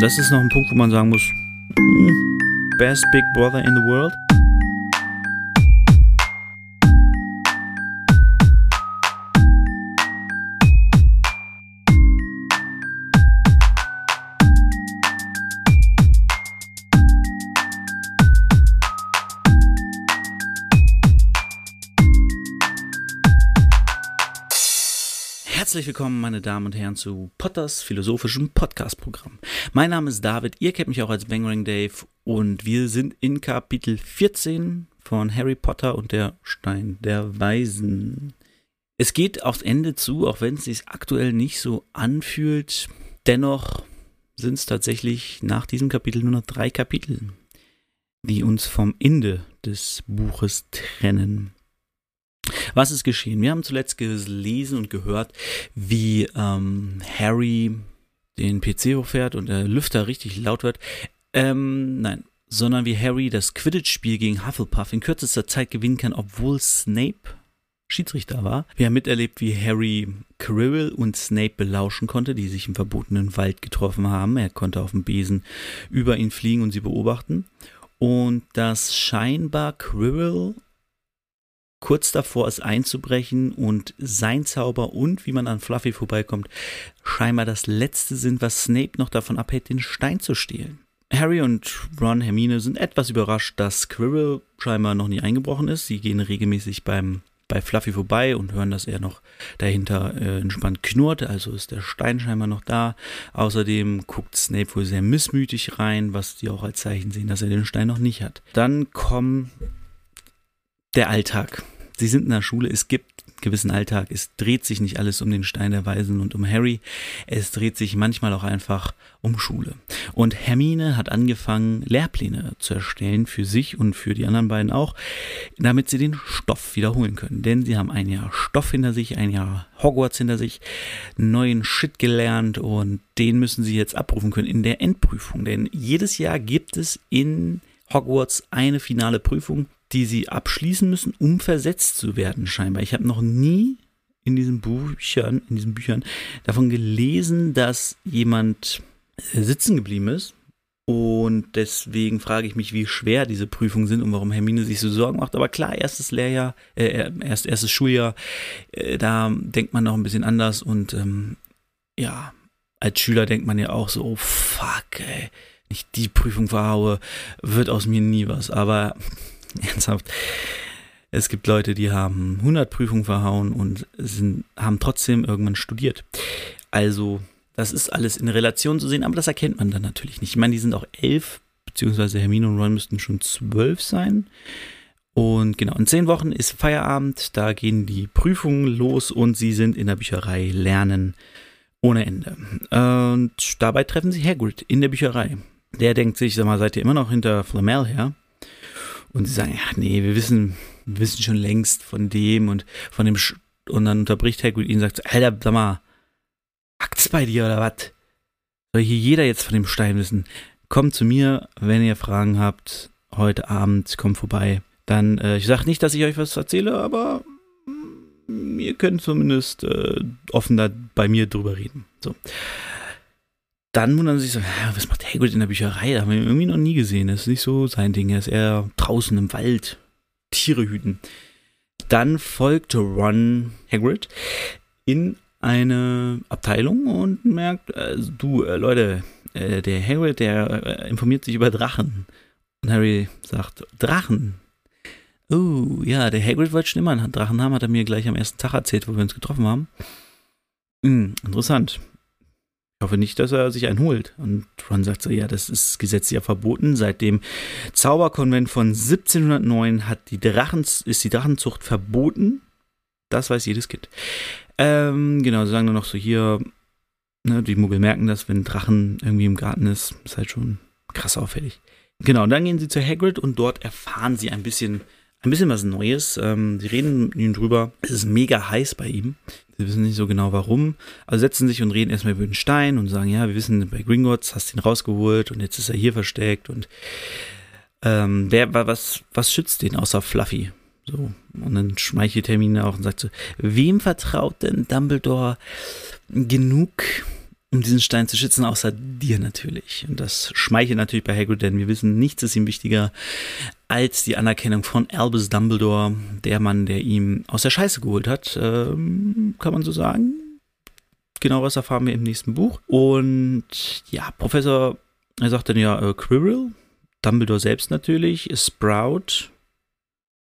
Und das ist noch ein Punkt, wo man sagen muss, hm, best Big Brother in the world. Herzlich willkommen, meine Damen und Herren, zu Potters philosophischem Podcast-Programm. Mein Name ist David, ihr kennt mich auch als Bangering Dave und wir sind in Kapitel 14 von Harry Potter und der Stein der Weisen. Es geht aufs Ende zu, auch wenn es sich aktuell nicht so anfühlt. Dennoch sind es tatsächlich nach diesem Kapitel nur noch drei Kapitel, die uns vom Ende des Buches trennen. Was ist geschehen? Wir haben zuletzt gelesen und gehört, wie ähm, Harry den PC hochfährt und der Lüfter richtig laut wird. Ähm, nein, sondern wie Harry das Quidditch-Spiel gegen Hufflepuff in kürzester Zeit gewinnen kann, obwohl Snape Schiedsrichter war. Wir haben miterlebt, wie Harry Quirrell und Snape belauschen konnte, die sich im verbotenen Wald getroffen haben. Er konnte auf dem Besen über ihn fliegen und sie beobachten. Und dass scheinbar Quirrell kurz davor ist einzubrechen und sein Zauber und wie man an Fluffy vorbeikommt, scheinbar das letzte sind, was Snape noch davon abhält, den Stein zu stehlen. Harry und Ron Hermine sind etwas überrascht, dass Quirrell scheinbar noch nie eingebrochen ist. Sie gehen regelmäßig beim bei Fluffy vorbei und hören, dass er noch dahinter äh, entspannt knurrt, also ist der Stein scheinbar noch da. Außerdem guckt Snape wohl sehr missmütig rein, was die auch als Zeichen sehen, dass er den Stein noch nicht hat. Dann kommen der Alltag. Sie sind in der Schule, es gibt gewissen Alltag. Es dreht sich nicht alles um den Stein der Weisen und um Harry. Es dreht sich manchmal auch einfach um Schule. Und Hermine hat angefangen, Lehrpläne zu erstellen für sich und für die anderen beiden auch, damit sie den Stoff wiederholen können. Denn sie haben ein Jahr Stoff hinter sich, ein Jahr Hogwarts hinter sich, neuen Shit gelernt und den müssen sie jetzt abrufen können in der Endprüfung. Denn jedes Jahr gibt es in Hogwarts eine finale Prüfung, sie abschließen müssen, um versetzt zu werden, scheinbar. Ich habe noch nie in diesen Büchern, in diesen Büchern davon gelesen, dass jemand äh, sitzen geblieben ist. Und deswegen frage ich mich, wie schwer diese Prüfungen sind und warum Hermine sich so Sorgen macht. Aber klar, erstes Lehrjahr, äh, erst, erstes Schuljahr, äh, da denkt man noch ein bisschen anders. Und ähm, ja, als Schüler denkt man ja auch so, oh fuck, ey, nicht die Prüfung verhaue, wird aus mir nie was. Aber Ernsthaft. Es gibt Leute, die haben 100 Prüfungen verhauen und sind, haben trotzdem irgendwann studiert. Also, das ist alles in Relation zu sehen, aber das erkennt man dann natürlich nicht. Ich meine, die sind auch elf, beziehungsweise Hermine und Ron müssten schon zwölf sein. Und genau, in zehn Wochen ist Feierabend, da gehen die Prüfungen los und sie sind in der Bücherei lernen ohne Ende. Und dabei treffen sie Hagrid in der Bücherei. Der denkt sich, sag mal, seid ihr immer noch hinter Flamel her? Und sie sagen, ja, nee, wir wissen, wir wissen schon längst von dem und von dem, Sch und dann unterbricht Hagrid ihn und sagt, Alter, sag mal, hackt's bei dir oder was? Soll hier jeder jetzt von dem Stein wissen? Kommt zu mir, wenn ihr Fragen habt, heute Abend, kommt vorbei. Dann, äh, ich sag nicht, dass ich euch was erzähle, aber mm, ihr könnt zumindest äh, offen da bei mir drüber reden. So dann wundern sie sich so, was macht Hagrid in der Bücherei? Da haben wir ihn irgendwie noch nie gesehen. Das ist nicht so sein Ding. Er ist eher draußen im Wald, Tiere hüten. Dann folgt Ron Hagrid in eine Abteilung und merkt, äh, du, äh, Leute, äh, der Hagrid, der äh, informiert sich über Drachen. Und Harry sagt, Drachen? Oh, ja, der Hagrid wollte schon immer einen Drachen haben, hat er mir gleich am ersten Tag erzählt, wo wir uns getroffen haben. Hm, interessant. Ich hoffe nicht, dass er sich einen holt. Und Ron sagt so, ja, das ist gesetzlich ja verboten. Seit dem Zauberkonvent von 1709 hat die Drachen, ist die Drachenzucht verboten. Das weiß jedes Kind. Ähm, genau, sie sagen nur noch so hier, ne, die Muggel merken das, wenn Drachen irgendwie im Garten ist, ist halt schon krass auffällig. Genau, und dann gehen sie zu Hagrid und dort erfahren sie ein bisschen, ein bisschen was Neues. Ähm, sie reden mit ihm drüber. Es ist mega heiß bei ihm. Sie wissen nicht so genau warum. Also setzen sich und reden erstmal über den Stein und sagen, ja, wir wissen, bei Gringotts hast du ihn rausgeholt und jetzt ist er hier versteckt und ähm, wer, was, was schützt den außer Fluffy? So. Und dann schmeichelt Hermine auch und sagt so, wem vertraut denn Dumbledore genug, um diesen Stein zu schützen, außer dir natürlich. Und das schmeichelt natürlich bei Hagrid, denn wir wissen, nichts ist ihm wichtiger als die Anerkennung von Albus Dumbledore, der Mann, der ihm aus der Scheiße geholt hat, ähm, kann man so sagen. Genau was erfahren wir im nächsten Buch. Und ja, Professor, er sagt dann ja äh, Quirrell, Dumbledore selbst natürlich, Sprout,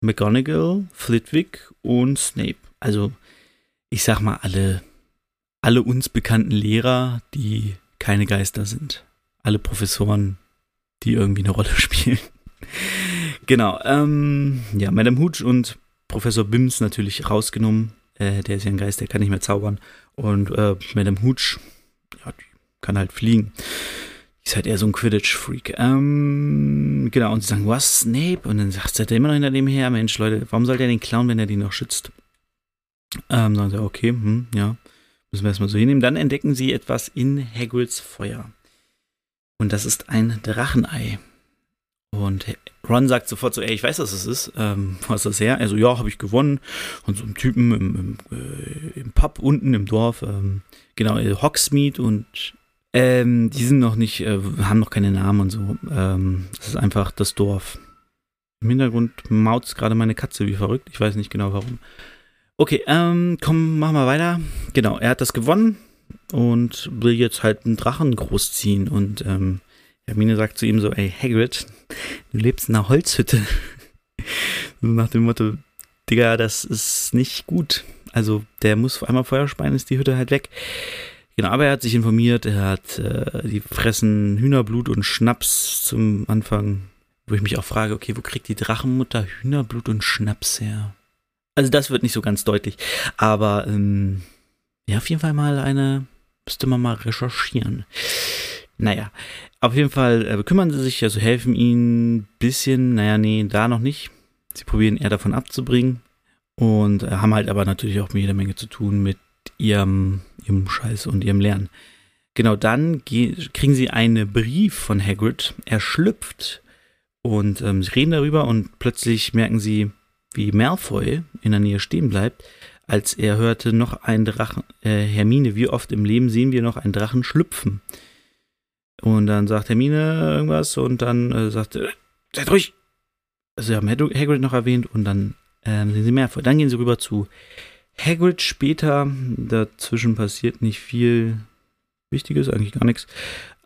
McGonagall, Flitwick und Snape. Also, ich sag mal, alle alle uns bekannten Lehrer, die keine Geister sind. Alle Professoren, die irgendwie eine Rolle spielen. genau. Ähm, ja, Madame Hooch und Professor Bims natürlich rausgenommen. Äh, der ist ja ein Geist, der kann nicht mehr zaubern. Und äh, Madame Hooch, ja, die kann halt fliegen. Die ist halt eher so ein Quidditch-Freak. Ähm, genau, und sie sagen, was, Snape? Und dann sagt er immer noch hinter dem her, Mensch, Leute, warum soll der den klauen, wenn er den noch schützt? Ähm, sagen sie, okay, hm, ja. Müssen wir erstmal so hinnehmen. Dann entdecken sie etwas in Hagrids Feuer. Und das ist ein Drachenei. Und Ron sagt sofort so, ey, ich weiß, was es ist. Ähm, wo ist das her? Also, ja, habe ich gewonnen. Und so ein Typen im, im, äh, im Pub unten im Dorf. Ähm, genau, äh, Hogsmeade und ähm, die sind noch nicht, äh, haben noch keine Namen und so. Ähm, das ist einfach das Dorf. Im Hintergrund maut gerade meine Katze wie verrückt. Ich weiß nicht genau warum. Okay, ähm, komm, machen wir weiter. Genau, er hat das gewonnen und will jetzt halt einen Drachen großziehen. Und ähm, Hermine sagt zu ihm so, ey, Hagrid, du lebst in einer Holzhütte. nach dem Motto, Digga, das ist nicht gut. Also, der muss einmal Feuer speien, ist die Hütte halt weg. Genau, aber er hat sich informiert, er hat, äh, die fressen Hühnerblut und Schnaps zum Anfang, wo ich mich auch frage, okay, wo kriegt die Drachenmutter Hühnerblut und Schnaps her? Also das wird nicht so ganz deutlich. Aber ähm, ja, auf jeden Fall mal eine, müsste man mal recherchieren. Naja, auf jeden Fall äh, kümmern sie sich, also helfen ihnen ein bisschen. Naja, nee, da noch nicht. Sie probieren eher davon abzubringen. Und äh, haben halt aber natürlich auch jede Menge zu tun mit ihrem, ihrem Scheiß und ihrem Lernen. Genau, dann kriegen sie einen Brief von Hagrid. Er schlüpft und ähm, sie reden darüber und plötzlich merken sie, wie Malfoy in der Nähe stehen bleibt, als er hörte noch ein Drachen, äh, Hermine, wie oft im Leben sehen wir noch einen Drachen schlüpfen? Und dann sagt Hermine irgendwas und dann äh, sagt, äh, seid ruhig. Also sie haben Hagrid noch erwähnt und dann ähm, sehen sie Malfoy. Dann gehen sie rüber zu Hagrid später. Dazwischen passiert nicht viel Wichtiges, eigentlich gar nichts.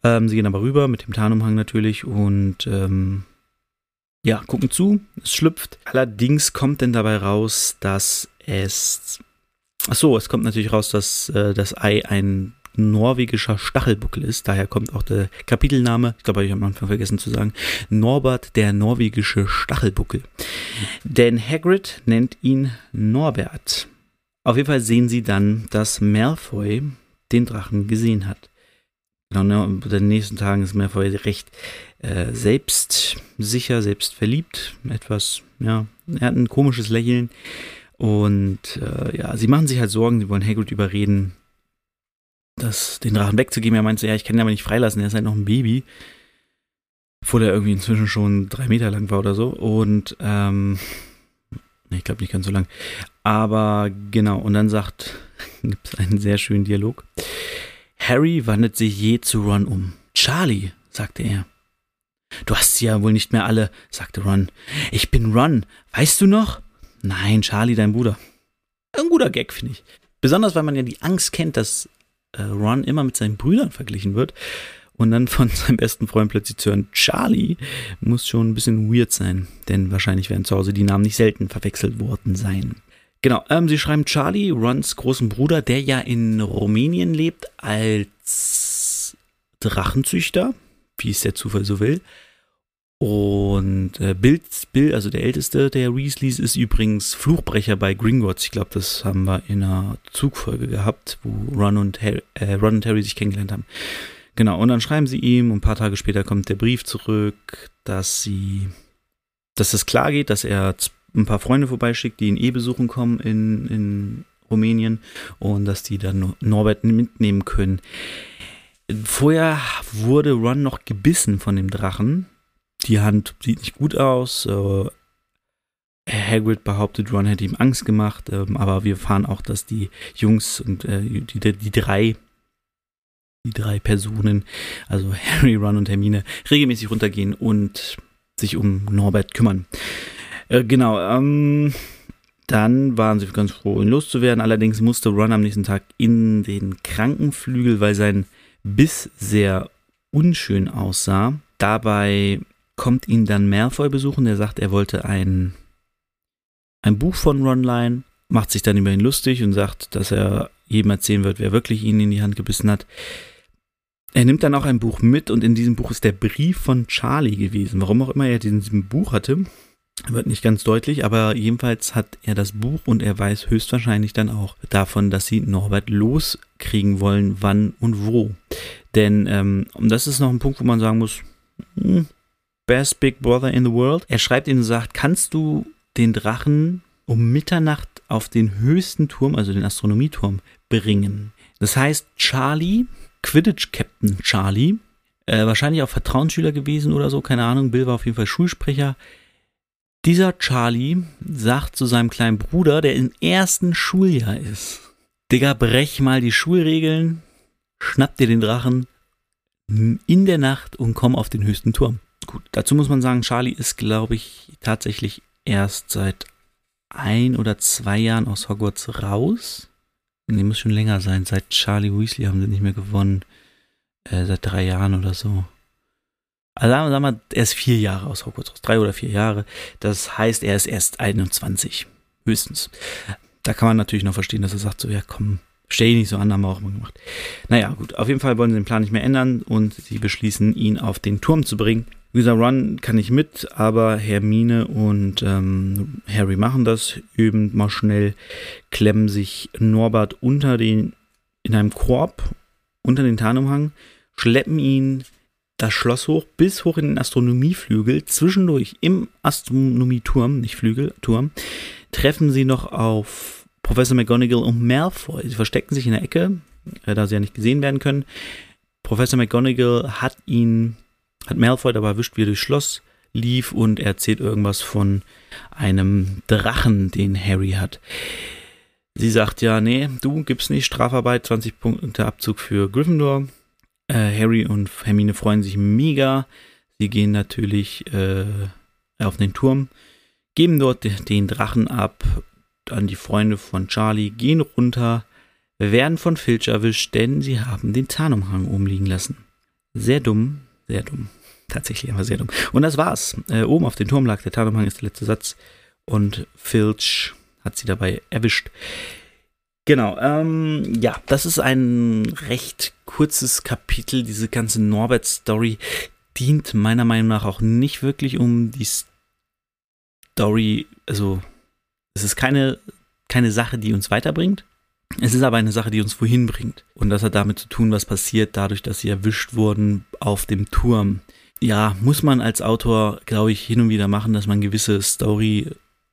Ähm, sie gehen aber rüber mit dem Tarnumhang natürlich und ähm, ja, gucken zu, es schlüpft. Allerdings kommt denn dabei raus, dass es. Achso, es kommt natürlich raus, dass äh, das Ei ein norwegischer Stachelbuckel ist. Daher kommt auch der Kapitelname, ich glaube, habe ich am Anfang vergessen zu sagen, Norbert der norwegische Stachelbuckel. Denn Hagrid nennt ihn Norbert. Auf jeden Fall sehen sie dann, dass Malfoy den Drachen gesehen hat. Genau, ne, in den nächsten Tagen ist Malfoy recht äh, selbstsicher, selbstverliebt, etwas, ja, er hat ein komisches Lächeln und äh, ja, sie machen sich halt Sorgen, sie wollen Hagrid überreden, das, den Drachen wegzugeben. Er meinte, ja, ich kann ihn aber nicht freilassen, er ist halt noch ein Baby. Obwohl er irgendwie inzwischen schon drei Meter lang war oder so. Und, ähm, ich glaube nicht ganz so lang. Aber genau, und dann sagt, gibt es einen sehr schönen Dialog. Harry wandelt sich je zu Ron um. Charlie, sagte er. Du hast sie ja wohl nicht mehr alle, sagte Ron. Ich bin Ron, weißt du noch? Nein, Charlie, dein Bruder. Ein guter Gag, finde ich. Besonders, weil man ja die Angst kennt, dass äh, Ron immer mit seinen Brüdern verglichen wird. Und dann von seinem besten Freund plötzlich zu hören, Charlie, muss schon ein bisschen weird sein. Denn wahrscheinlich werden zu Hause die Namen nicht selten verwechselt worden sein. Genau, ähm, sie schreiben Charlie, Rons großen Bruder, der ja in Rumänien lebt als Drachenzüchter wie es der Zufall so will. Und äh, Bill, Bill, also der älteste der Weasleys, ist übrigens Fluchbrecher bei Gringotts. Ich glaube, das haben wir in einer Zugfolge gehabt, wo Ron und, Harry, äh, Ron und Harry sich kennengelernt haben. Genau, und dann schreiben sie ihm und ein paar Tage später kommt der Brief zurück, dass sie, dass es klar geht, dass er ein paar Freunde vorbeischickt, die ihn eh besuchen kommen in, in Rumänien und dass die dann Norbert mitnehmen können. Vorher wurde Ron noch gebissen von dem Drachen. Die Hand sieht nicht gut aus. Äh, Hagrid behauptet, Ron hätte ihm Angst gemacht, ähm, aber wir erfahren auch, dass die Jungs und äh, die, die drei die drei Personen, also Harry, Ron und Hermine, regelmäßig runtergehen und sich um Norbert kümmern. Äh, genau, ähm, dann waren sie ganz froh, ihn loszuwerden. Allerdings musste Ron am nächsten Tag in den Krankenflügel, weil sein Biss sehr unschön aussah. Dabei kommt ihn dann Malfoy besuchen. Der sagt, er wollte ein, ein Buch von Ron leihen, macht sich dann über ihn lustig und sagt, dass er jedem erzählen wird, wer wirklich ihn in die Hand gebissen hat. Er nimmt dann auch ein Buch mit und in diesem Buch ist der Brief von Charlie gewesen. Warum auch immer er diesen Buch hatte, wird nicht ganz deutlich, aber jedenfalls hat er das Buch und er weiß höchstwahrscheinlich dann auch davon, dass sie Norbert loskriegen wollen, wann und wo. Denn ähm, das ist noch ein Punkt, wo man sagen muss, hm, best Big Brother in the world. Er schreibt ihnen und sagt, kannst du den Drachen um Mitternacht auf den höchsten Turm, also den Astronomieturm, bringen? Das heißt, Charlie, Quidditch-Captain Charlie, äh, wahrscheinlich auch Vertrauensschüler gewesen oder so, keine Ahnung, Bill war auf jeden Fall Schulsprecher, dieser Charlie sagt zu seinem kleinen Bruder, der im ersten Schuljahr ist, Digga, brech mal die Schulregeln, schnapp dir den Drachen in der Nacht und komm auf den höchsten Turm. Gut, dazu muss man sagen, Charlie ist, glaube ich, tatsächlich erst seit ein oder zwei Jahren aus Hogwarts raus. Nee, muss schon länger sein. Seit Charlie Weasley haben sie nicht mehr gewonnen. Äh, seit drei Jahren oder so. Also sagen wir, sagen wir, er ist vier Jahre aus Hogwarts drei oder vier Jahre. Das heißt, er ist erst 21, höchstens. Da kann man natürlich noch verstehen, dass er sagt, so, ja komm, stell dich nicht so an, haben wir auch immer gemacht. Naja, gut, auf jeden Fall wollen sie den Plan nicht mehr ändern und sie beschließen, ihn auf den Turm zu bringen. Dieser Run kann ich mit, aber Hermine und ähm, Harry machen das, üben mal schnell, klemmen sich Norbert unter den, in einem Korb unter den Tarnumhang, schleppen ihn das Schloss hoch, bis hoch in den Astronomieflügel. Zwischendurch im Astronomieturm, nicht Flügel, Turm, treffen sie noch auf Professor McGonagall und Malfoy. Sie verstecken sich in der Ecke, äh, da sie ja nicht gesehen werden können. Professor McGonagall hat ihn, hat Malfoy dabei erwischt, wie er durchs Schloss lief und erzählt irgendwas von einem Drachen, den Harry hat. Sie sagt ja, nee, du gibst nicht Strafarbeit, 20 Punkte Abzug für Gryffindor. Äh, Harry und Hermine freuen sich mega. Sie gehen natürlich äh, auf den Turm, geben dort den Drachen ab an die Freunde von Charlie, gehen runter, werden von Filch erwischt, denn sie haben den Tarnumhang umliegen lassen. Sehr dumm, sehr dumm. Tatsächlich aber sehr dumm. Und das war's. Äh, oben auf dem Turm lag der Tarnumhang, ist der letzte Satz. Und Filch hat sie dabei erwischt. Genau, ähm, ja, das ist ein recht kurzes Kapitel. Diese ganze Norbert-Story dient meiner Meinung nach auch nicht wirklich um die Story, also es ist keine, keine Sache, die uns weiterbringt. Es ist aber eine Sache, die uns wohin bringt. Und das hat damit zu tun, was passiert dadurch, dass sie erwischt wurden auf dem Turm. Ja, muss man als Autor, glaube ich, hin und wieder machen, dass man gewisse Story,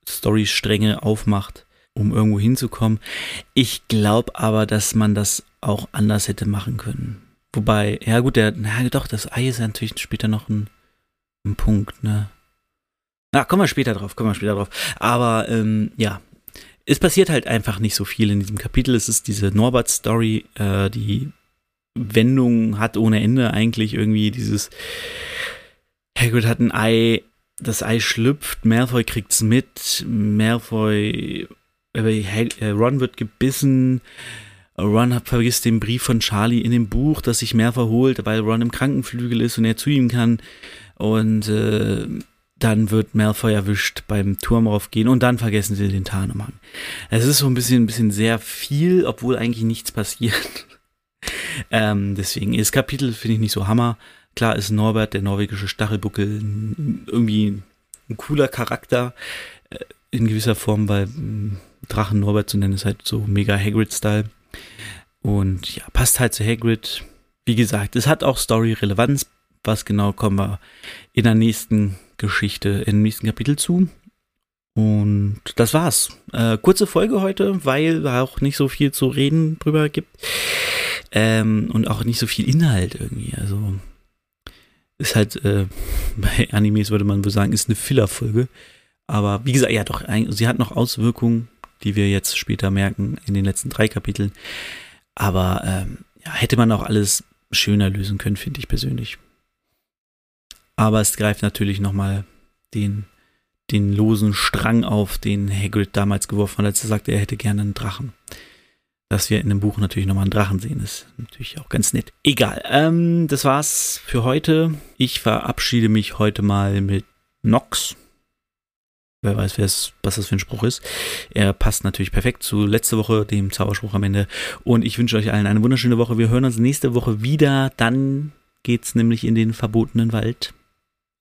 Story-Stränge aufmacht um irgendwo hinzukommen. Ich glaube aber, dass man das auch anders hätte machen können. Wobei, ja gut, der, na doch, das Ei ist ja natürlich später noch ein, ein Punkt, ne? Na, kommen wir später drauf, kommen wir später drauf. Aber ähm, ja, es passiert halt einfach nicht so viel in diesem Kapitel. Es ist diese Norbert-Story, äh, die Wendung hat ohne Ende eigentlich irgendwie dieses Hagrid hat ein Ei, das Ei schlüpft, Malfoy kriegt's mit, Malfoy Ron wird gebissen. Ron vergisst den Brief von Charlie in dem Buch, das sich mehr verholt, weil Ron im Krankenflügel ist und er zu ihm kann. Und äh, dann wird Malfoy erwischt beim Turm raufgehen und dann vergessen sie den Tarnumhang. Es ist so ein bisschen, ein bisschen sehr viel, obwohl eigentlich nichts passiert. ähm, deswegen, das Kapitel finde ich nicht so hammer. Klar ist Norbert, der norwegische Stachelbuckel, irgendwie ein cooler Charakter äh, in gewisser Form, weil Drachen Norbert zu nennen, ist halt so mega Hagrid-Style. Und ja, passt halt zu Hagrid. Wie gesagt, es hat auch Story-Relevanz. Was genau kommen wir in der nächsten Geschichte, im nächsten Kapitel zu. Und das war's. Äh, kurze Folge heute, weil auch nicht so viel zu reden drüber gibt. Ähm, und auch nicht so viel Inhalt irgendwie. Also ist halt, äh, bei Animes würde man wohl sagen, ist eine Filler-Folge. Aber wie gesagt, ja doch, sie hat noch Auswirkungen die wir jetzt später merken in den letzten drei Kapiteln. Aber ähm, ja, hätte man auch alles schöner lösen können, finde ich persönlich. Aber es greift natürlich nochmal den, den losen Strang auf, den Hagrid damals geworfen hat, als er sagte, er hätte gerne einen Drachen. Dass wir in dem Buch natürlich nochmal einen Drachen sehen, ist natürlich auch ganz nett. Egal, ähm, das war's für heute. Ich verabschiede mich heute mal mit Nox. Wer weiß, was das für ein Spruch ist. Er passt natürlich perfekt zu letzte Woche, dem Zauberspruch am Ende. Und ich wünsche euch allen eine wunderschöne Woche. Wir hören uns nächste Woche wieder. Dann geht's nämlich in den verbotenen Wald.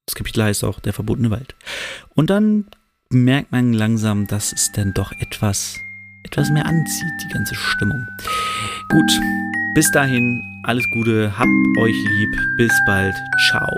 Das Kapitel heißt auch der verbotene Wald. Und dann merkt man langsam, dass es dann doch etwas, etwas mehr anzieht, die ganze Stimmung. Gut, bis dahin, alles Gute, habt euch lieb, bis bald, ciao.